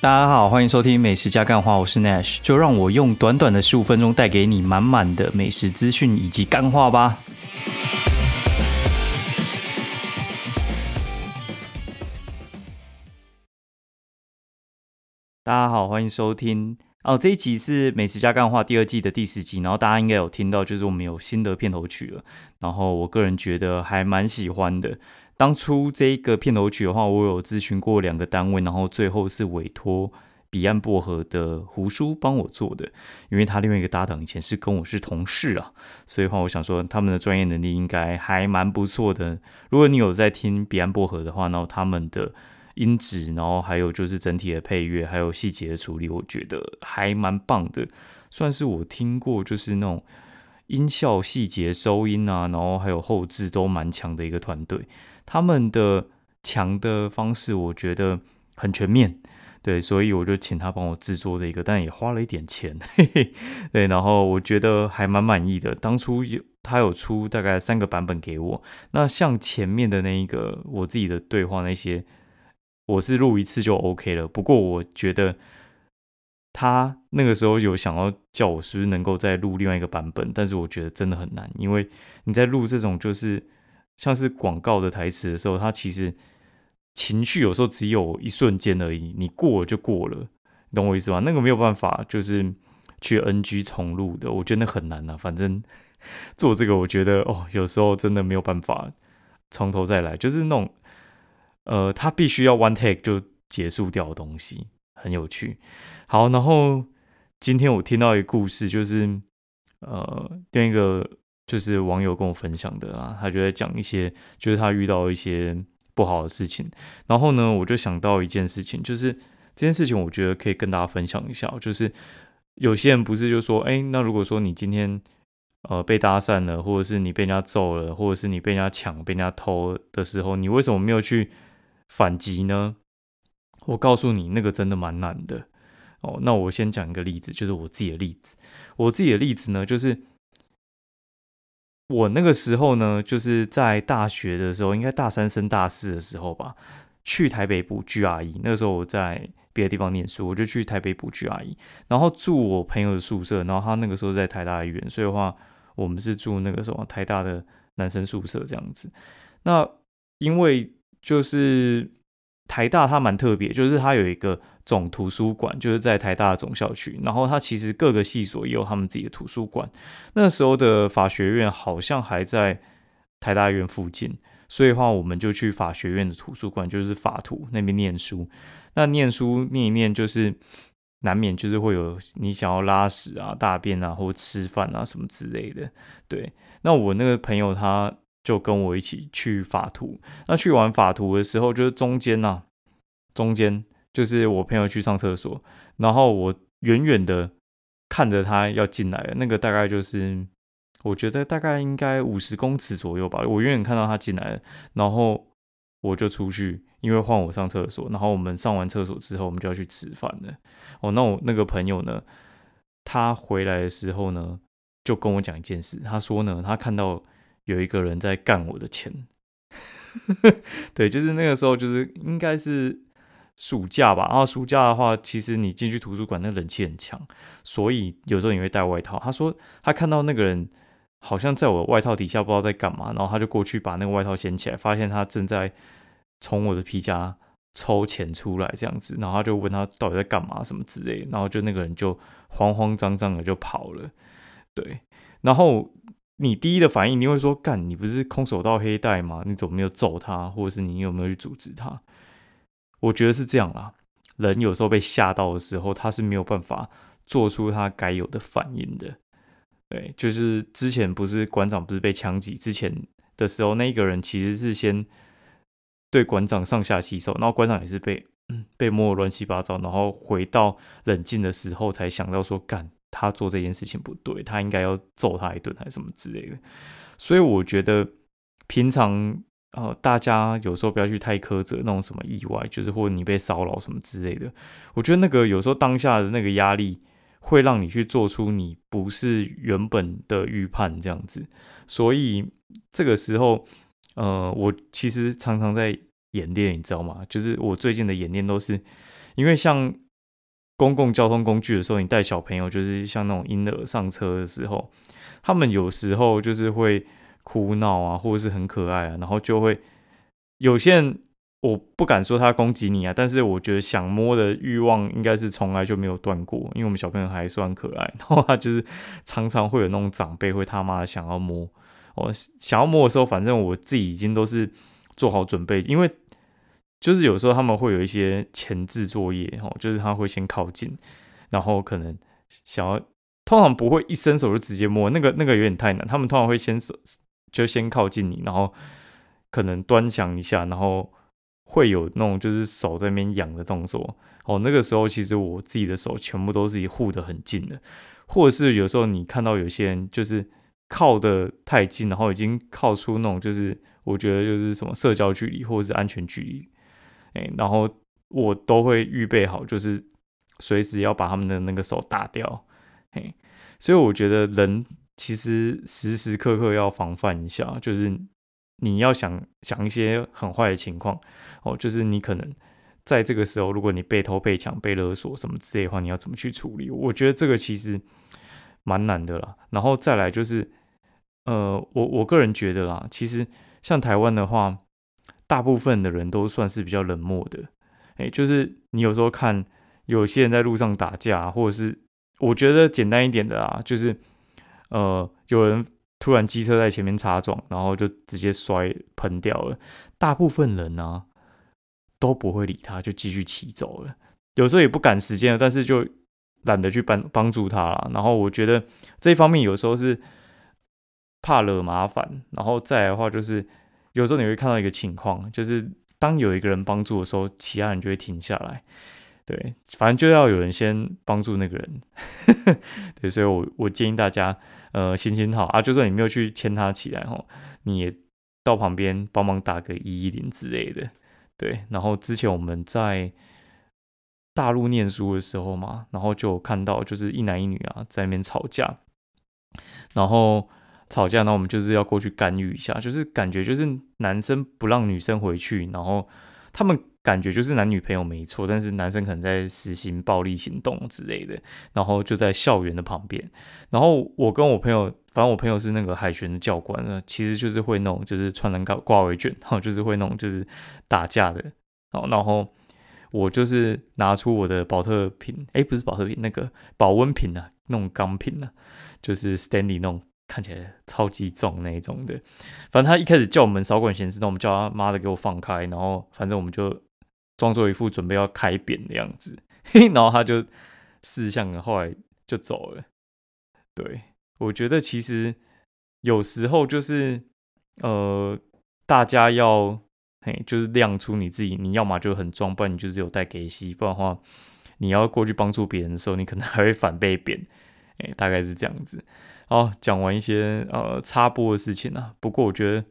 大家好，欢迎收听美食加干话，我是 Nash，就让我用短短的十五分钟带给你满满的美食资讯以及干话吧。大家好，欢迎收听哦，这一集是美食加干话第二季的第十集，然后大家应该有听到，就是我们有新的片头曲了，然后我个人觉得还蛮喜欢的。当初这一个片头曲的话，我有咨询过两个单位，然后最后是委托彼岸薄荷的胡叔帮我做的，因为他另外一个搭档以前是跟我是同事啊，所以话我想说他们的专业能力应该还蛮不错的。如果你有在听彼岸薄荷的话，然后他们的音质，然后还有就是整体的配乐，还有细节的处理，我觉得还蛮棒的，算是我听过就是那种音效细节、收音啊，然后还有后置都蛮强的一个团队。他们的强的方式，我觉得很全面，对，所以我就请他帮我制作这个，但也花了一点钱，嘿嘿，对，然后我觉得还蛮满意的。当初有他有出大概三个版本给我，那像前面的那一个我自己的对话那些，我是录一次就 OK 了。不过我觉得他那个时候有想要叫我是不是能够再录另外一个版本，但是我觉得真的很难，因为你在录这种就是。像是广告的台词的时候，它其实情绪有时候只有一瞬间而已，你过了就过了，你懂我意思吗？那个没有办法，就是去 NG 重录的，我觉得那很难啊。反正 做这个，我觉得哦，有时候真的没有办法从头再来，就是那种呃，他必须要 one take 就结束掉的东西，很有趣。好，然后今天我听到一个故事，就是呃，另一个。就是网友跟我分享的啊，他就在讲一些，就是他遇到一些不好的事情，然后呢，我就想到一件事情，就是这件事情，我觉得可以跟大家分享一下，就是有些人不是就说，哎，那如果说你今天呃被搭讪了，或者是你被人家揍了，或者是你被人家抢、被人家偷的时候，你为什么没有去反击呢？我告诉你，那个真的蛮难的哦。那我先讲一个例子，就是我自己的例子，我自己的例子呢，就是。我那个时候呢，就是在大学的时候，应该大三升大四的时候吧，去台北补 GRE。那个时候我在别的地方念书，我就去台北补 GRE，然后住我朋友的宿舍。然后他那个时候在台大医院，所以的话，我们是住那个什么台大的男生宿舍这样子。那因为就是台大它蛮特别，就是它有一个。总图书馆就是在台大总校区，然后它其实各个系所也有他们自己的图书馆。那时候的法学院好像还在台大院附近，所以话我们就去法学院的图书馆，就是法图那边念书。那念书念一念，就是难免就是会有你想要拉屎啊、大便啊，或吃饭啊什么之类的。对，那我那个朋友他就跟我一起去法图。那去完法图的时候，就是中间呐，中间。就是我朋友去上厕所，然后我远远的看着他要进来，那个大概就是我觉得大概应该五十公尺左右吧。我远远看到他进来了，然后我就出去，因为换我上厕所。然后我们上完厕所之后，我们就要去吃饭了。哦，那我那个朋友呢，他回来的时候呢，就跟我讲一件事，他说呢，他看到有一个人在干我的钱。对，就是那个时候，就是应该是。暑假吧，然后暑假的话，其实你进去图书馆，那冷气很强，所以有时候你会带外套。他说他看到那个人好像在我外套底下，不知道在干嘛，然后他就过去把那个外套掀起来，发现他正在从我的皮夹抽钱出来这样子，然后他就问他到底在干嘛什么之类，然后就那个人就慌慌张张的就跑了。对，然后你第一的反应你会说干，你不是空手道黑带吗？你怎么没有揍他，或者是你有没有去阻止他？我觉得是这样啦，人有时候被吓到的时候，他是没有办法做出他该有的反应的。对，就是之前不是馆长不是被枪击之前的时候，那个人其实是先对馆长上下其手，然后馆长也是被被摸乱七八糟，然后回到冷静的时候才想到说，干他做这件事情不对，他应该要揍他一顿还是什么之类的。所以我觉得平常。呃，大家有时候不要去太苛责那种什么意外，就是或者你被骚扰什么之类的。我觉得那个有时候当下的那个压力，会让你去做出你不是原本的预判这样子。所以这个时候，呃，我其实常常在演练，你知道吗？就是我最近的演练都是因为像公共交通工具的时候，你带小朋友，就是像那种婴儿上车的时候，他们有时候就是会哭闹啊，或者是很可爱啊，然后就会有些人，我不敢说他攻击你啊，但是我觉得想摸的欲望应该是从来就没有断过，因为我们小朋友还算可爱，然后他就是常常会有那种长辈会他妈想要摸，哦，想要摸的时候，反正我自己已经都是做好准备，因为。就是有时候他们会有一些前置作业，哦，就是他会先靠近，然后可能想要，通常不会一伸手就直接摸，那个那个有点太难。他们通常会先手就先靠近你，然后可能端详一下，然后会有那种就是手在那边痒的动作。哦，那个时候其实我自己的手全部都是护得很近的，或者是有时候你看到有些人就是靠的太近，然后已经靠出那种就是我觉得就是什么社交距离或者是安全距离。哎，然后我都会预备好，就是随时要把他们的那个手打掉。嘿，所以我觉得人其实时时刻刻要防范一下，就是你要想想一些很坏的情况哦，就是你可能在这个时候，如果你被偷、被抢、被勒索什么之类的话，你要怎么去处理？我觉得这个其实蛮难的啦。然后再来就是，呃，我我个人觉得啦，其实像台湾的话。大部分的人都算是比较冷漠的，哎，就是你有时候看有些人在路上打架，或者是我觉得简单一点的啊，就是呃，有人突然机车在前面擦撞，然后就直接摔喷掉了。大部分人呢都不会理他，就继续骑走了。有时候也不赶时间，但是就懒得去帮帮助他了。然后我觉得这一方面有时候是怕惹麻烦，然后再来的话就是。有时候你会看到一个情况，就是当有一个人帮助的时候，其他人就会停下来。对，反正就要有人先帮助那个人。对，所以我我建议大家，呃，心情好啊，就算你没有去牵他起来哈，你也到旁边帮忙打个一一零之类的。对，然后之前我们在大陆念书的时候嘛，然后就看到就是一男一女啊在那边吵架，然后。吵架，那我们就是要过去干预一下，就是感觉就是男生不让女生回去，然后他们感觉就是男女朋友没错，但是男生可能在实行暴力行动之类的，然后就在校园的旁边，然后我跟我朋友，反正我朋友是那个海巡的教官，其实就是会弄，就是穿人挂挂围卷，然后就是会弄，就是打架的，哦，然后我就是拿出我的保特瓶，哎，不是保特瓶，那个保温瓶啊，那种钢瓶啊，就是 Stanley 那种。看起来超级重那一种的，反正他一开始叫我们少管闲事，那我们叫他妈的给我放开，然后反正我们就装作一副准备要开扁的样子，然后他就四向后来就走了。对我觉得其实有时候就是呃，大家要嘿，就是亮出你自己，你要么就很装，不然你就是有带给息，不然的话你要过去帮助别人的时候，你可能还会反被扁，哎，大概是这样子。好，讲完一些呃插播的事情啊，不过我觉得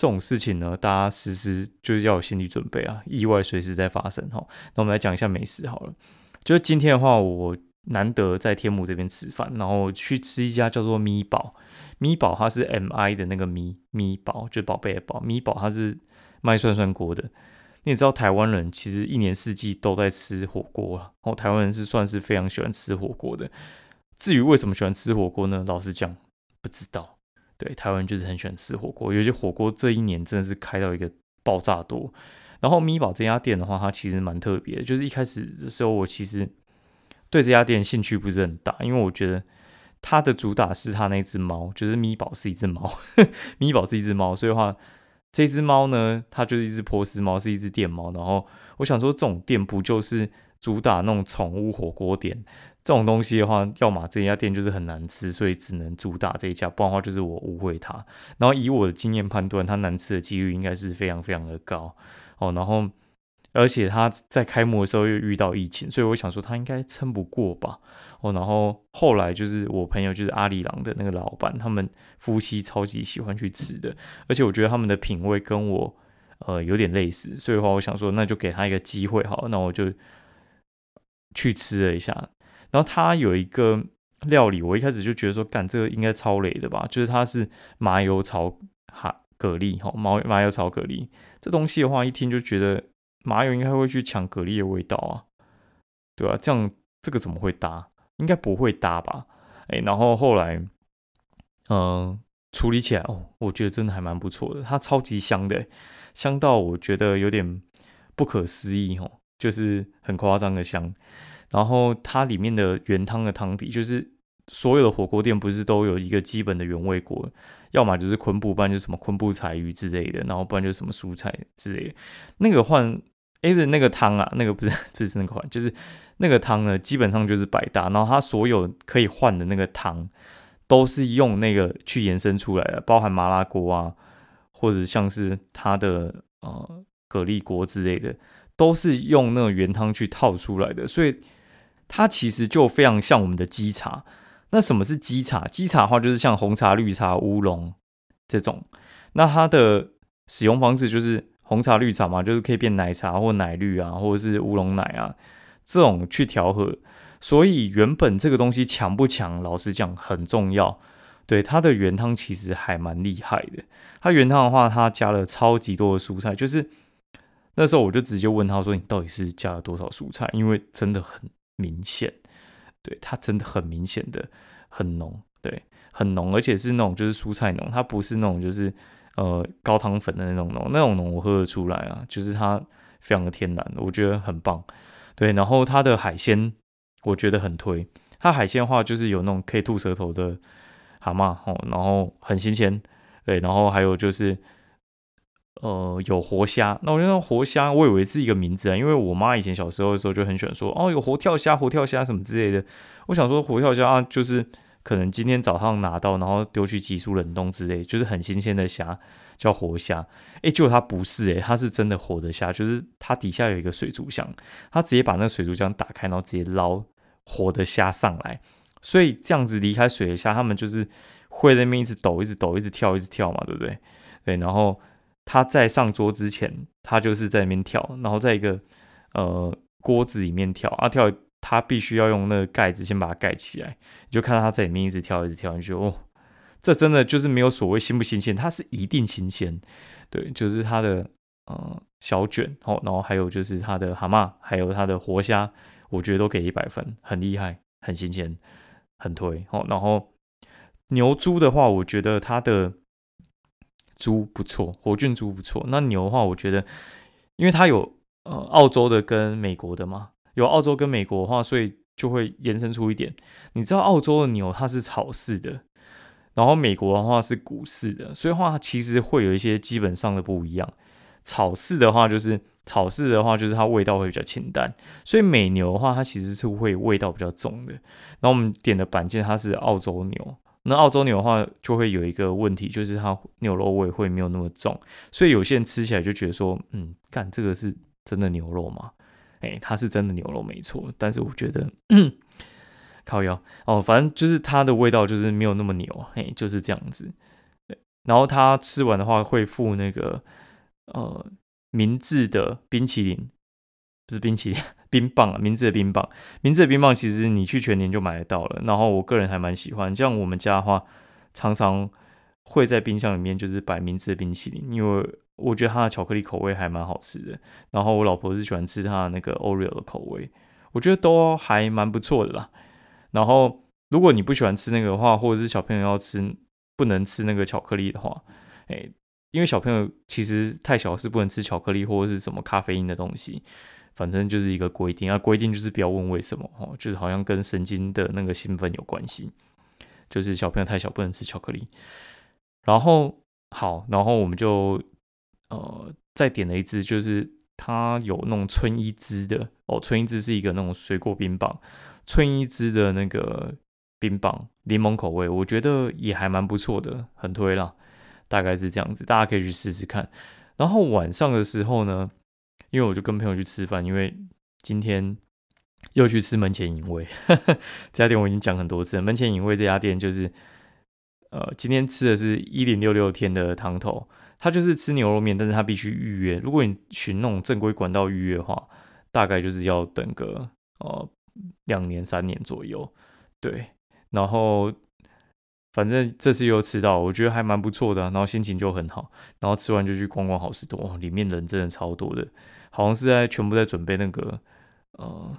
这种事情呢，大家时时就是要有心理准备啊，意外随时在发生哈。那我们来讲一下美食好了，就是今天的话，我难得在天母这边吃饭，然后去吃一家叫做咪宝，咪宝它是 M I 的那个咪咪宝，就宝贝的宝，咪宝它是卖涮涮锅的。你也知道台湾人其实一年四季都在吃火锅啊，然后台湾人是算是非常喜欢吃火锅的。至于为什么喜欢吃火锅呢？老实讲，不知道。对，台湾就是很喜欢吃火锅，尤其火锅这一年真的是开到一个爆炸多。然后咪宝这家店的话，它其实蛮特别的。就是一开始的时候，我其实对这家店兴趣不是很大，因为我觉得它的主打是它那只猫，就是咪宝是一只猫，咪宝是一只猫，所以话这只猫呢，它就是一只波斯猫，是一只电猫。然后我想说，这种店不就是主打那种宠物火锅店？这种东西的话，要么这家店就是很难吃，所以只能主打这一家，不然的话就是我误会它。然后以我的经验判断，它难吃的几率应该是非常非常的高哦。然后而且它在开幕的时候又遇到疫情，所以我想说它应该撑不过吧。哦，然后后来就是我朋友就是阿里郎的那个老板，他们夫妻超级喜欢去吃的，而且我觉得他们的品味跟我呃有点类似，所以的话我想说那就给他一个机会好，那我就去吃了一下。然后它有一个料理，我一开始就觉得说，干这个应该超雷的吧？就是它是麻油炒哈蛤蜊，哈麻麻油炒蛤蜊这东西的话，一听就觉得麻油应该会去抢蛤蜊的味道啊，对吧？这样这个怎么会搭？应该不会搭吧？哎，然后后来，嗯，处理起来哦，我觉得真的还蛮不错的，它超级香的，香到我觉得有点不可思议哦，就是很夸张的香。然后它里面的原汤的汤底，就是所有的火锅店不是都有一个基本的原味锅，要么就是昆布，不然就是什么昆布柴鱼之类的，然后不然就是什么蔬菜之类的。那个换哎不那个汤啊，那个不是 不是那个换，就是那个汤呢，基本上就是百搭。然后它所有可以换的那个汤，都是用那个去延伸出来的，包含麻辣锅啊，或者像是它的呃蛤蜊锅之类的，都是用那种原汤去套出来的，所以。它其实就非常像我们的基茶。那什么是基茶？基茶的话就是像红茶、绿茶、乌龙这种。那它的使用方式就是红茶、绿茶嘛，就是可以变奶茶或奶绿啊，或者是乌龙奶啊这种去调和。所以原本这个东西强不强，老实讲很重要。对它的原汤其实还蛮厉害的。它原汤的话，它加了超级多的蔬菜。就是那时候我就直接问他说：“你到底是加了多少蔬菜？”因为真的很。明显，对它真的很明显的很浓，对，很浓，而且是那种就是蔬菜浓，它不是那种就是呃高汤粉的那种浓，那种浓我喝得出来啊，就是它非常的天然，我觉得很棒，对，然后它的海鲜我觉得很推，它海鲜的话就是有那种可以吐舌头的蛤蟆哦，然后很新鲜，对，然后还有就是。呃，有活虾，那我觉得活虾，我以为是一个名字啊，因为我妈以前小时候的时候就很喜欢说，哦，有活跳虾、活跳虾什么之类的。我想说，活跳虾啊，就是可能今天早上拿到，然后丢去急速冷冻之类，就是很新鲜的虾，叫活虾。哎，结果它不是，哎，它是真的活的虾，就是它底下有一个水族箱，它直接把那个水族箱打开，然后直接捞活的虾上来。所以这样子离开水的虾，它们就是会在那边一直抖、一直抖、一直跳、一直跳嘛，对不对？对，然后。他在上桌之前，他就是在里面跳，然后在一个呃锅子里面跳啊跳，他必须要用那个盖子先把它盖起来，你就看到他在里面一直跳一直跳，你就哦，这真的就是没有所谓新不新鲜，它是一定新鲜，对，就是它的呃小卷哦，然后还有就是它的蛤蟆，还有它的活虾，我觉得都给一百分，很厉害，很新鲜，很推哦。然后牛猪的话，我觉得它的。猪不错，火菌猪不错。那牛的话，我觉得，因为它有呃澳洲的跟美国的嘛，有澳洲跟美国的话，所以就会延伸出一点。你知道澳洲的牛它是草饲的，然后美国的话是谷饲的，所以话其实会有一些基本上的不一样。草饲的话就是草饲的话就是它味道会比较清淡，所以美牛的话它其实是会味道比较重的。然后我们点的板件它是澳洲牛。那澳洲牛的话，就会有一个问题，就是它牛肉味会没有那么重，所以有些人吃起来就觉得说，嗯，干这个是真的牛肉吗？哎，它是真的牛肉没错，但是我觉得嗯 靠腰哦，反正就是它的味道就是没有那么牛，哎，就是这样子。然后它吃完的话会附那个呃明治的冰淇淋。是冰淇淋 冰棒啊，名字的冰棒，名字的冰棒其实你去全年就买得到了。然后我个人还蛮喜欢，像我们家的话，常常会在冰箱里面就是摆名字的冰淇淋，因为我觉得它的巧克力口味还蛮好吃的。然后我老婆是喜欢吃它的那个 Oreo 的口味，我觉得都还蛮不错的啦。然后如果你不喜欢吃那个的话，或者是小朋友要吃不能吃那个巧克力的话，哎，因为小朋友其实太小是不能吃巧克力或者是什么咖啡因的东西。反正就是一个规定，啊，规定就是不要问为什么哦，就是好像跟神经的那个兴奋有关系，就是小朋友太小不能吃巧克力。然后好，然后我们就呃再点了一支，就是它有那种春一枝的哦，春一枝是一个那种水果冰棒，春一枝的那个冰棒，柠檬口味，我觉得也还蛮不错的，很推啦，大概是这样子，大家可以去试试看。然后晚上的时候呢？因为我就跟朋友去吃饭，因为今天又去吃门前影味 这家店，我已经讲很多次了。门前影味这家店就是，呃，今天吃的是一零六六天的汤头，它就是吃牛肉面，但是它必须预约。如果你寻那种正规管道预约的话，大概就是要等个呃两年三年左右。对，然后。反正这次又吃到，我觉得还蛮不错的，然后心情就很好，然后吃完就去逛逛好事多，里面人真的超多的，好像是在全部在准备那个呃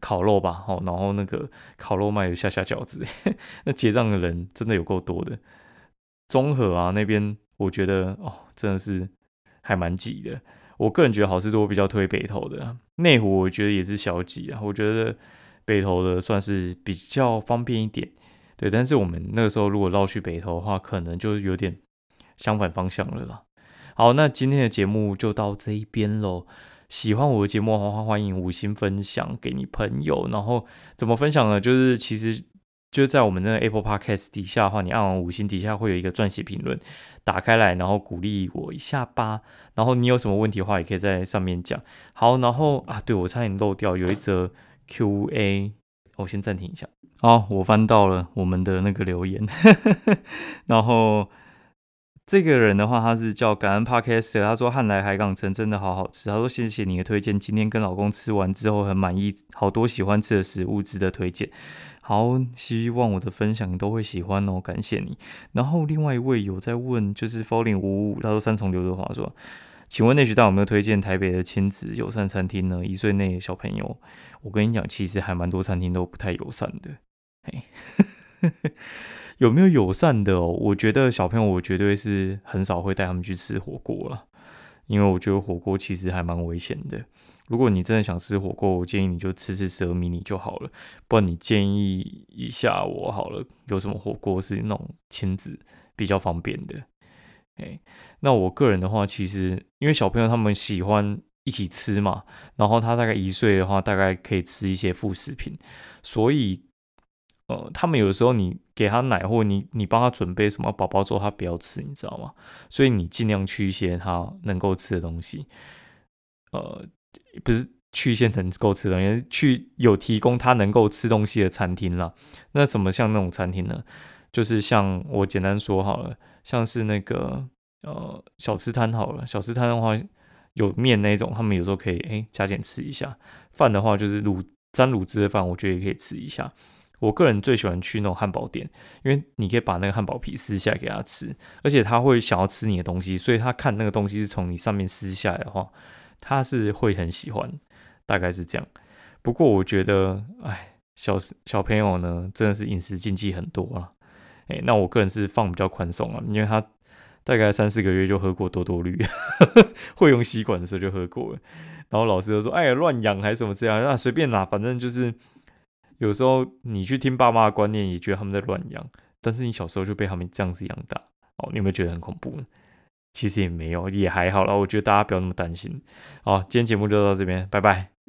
烤肉吧，哦，然后那个烤肉卖的下下饺子，那结账的人真的有够多的。综合啊那边，我觉得哦，真的是还蛮挤的。我个人觉得好事多比较推北投的，内湖我觉得也是小挤啊。我觉得北投的算是比较方便一点，对。但是我们那个时候如果绕去北投的话，可能就有点相反方向了啦。好，那今天的节目就到这一边喽。喜欢我的节目的话，欢迎五星分享给你朋友。然后怎么分享呢？就是其实就在我们那个 Apple Podcast 底下的话，你按完五星底下会有一个撰写评论，打开来然后鼓励我一下吧。然后你有什么问题的话，也可以在上面讲。好，然后啊，对我差点漏掉有一则 Q&A，我先暂停一下。好，我翻到了我们的那个留言，然后。这个人的话，他是叫感恩 Podcast，他说汉来海港城真的好好吃。他说谢谢你的推荐，今天跟老公吃完之后很满意，好多喜欢吃的食物值得推荐。好，希望我的分享都会喜欢哦，感谢你。然后另外一位有在问，就是 Falling 五五，他说三重刘德华说，请问内学大有没有推荐台北的亲子友善餐厅呢？一岁内的小朋友，我跟你讲，其实还蛮多餐厅都不太友善的。嘿。有没有友善的哦？我觉得小朋友，我绝对是很少会带他们去吃火锅了，因为我觉得火锅其实还蛮危险的。如果你真的想吃火锅，我建议你就吃吃蛇迷你就好了。不然你建议一下我好了，有什么火锅是那种亲子比较方便的？哎，那我个人的话，其实因为小朋友他们喜欢一起吃嘛，然后他大概一岁的话，大概可以吃一些副食品，所以。呃，他们有的时候你给他奶，或你你帮他准备什么宝宝粥，他不要吃，你知道吗？所以你尽量去一些他能够吃的东西，呃，不是去一些能够吃的东西，去有提供他能够吃东西的餐厅啦。那怎么像那种餐厅呢？就是像我简单说好了，像是那个呃小吃摊好了，小吃摊的话有面那种，他们有时候可以哎加减吃一下。饭的话就是卤沾卤汁的饭，我觉得也可以吃一下。我个人最喜欢去那种汉堡店，因为你可以把那个汉堡皮撕下来给他吃，而且他会想要吃你的东西，所以他看那个东西是从你上面撕下来的话，他是会很喜欢，大概是这样。不过我觉得，哎，小小朋友呢，真的是饮食禁忌很多啊。哎，那我个人是放比较宽松啊，因为他大概三四个月就喝过多多绿，会用吸管的时候就喝过了。然后老师就说：“哎，乱养还是什么这样？那随便拿，反正就是。”有时候你去听爸妈的观念，也觉得他们在乱养，但是你小时候就被他们这样子养大，哦，你有没有觉得很恐怖呢？其实也没有，也还好啦。我觉得大家不要那么担心。好，今天节目就到这边，拜拜。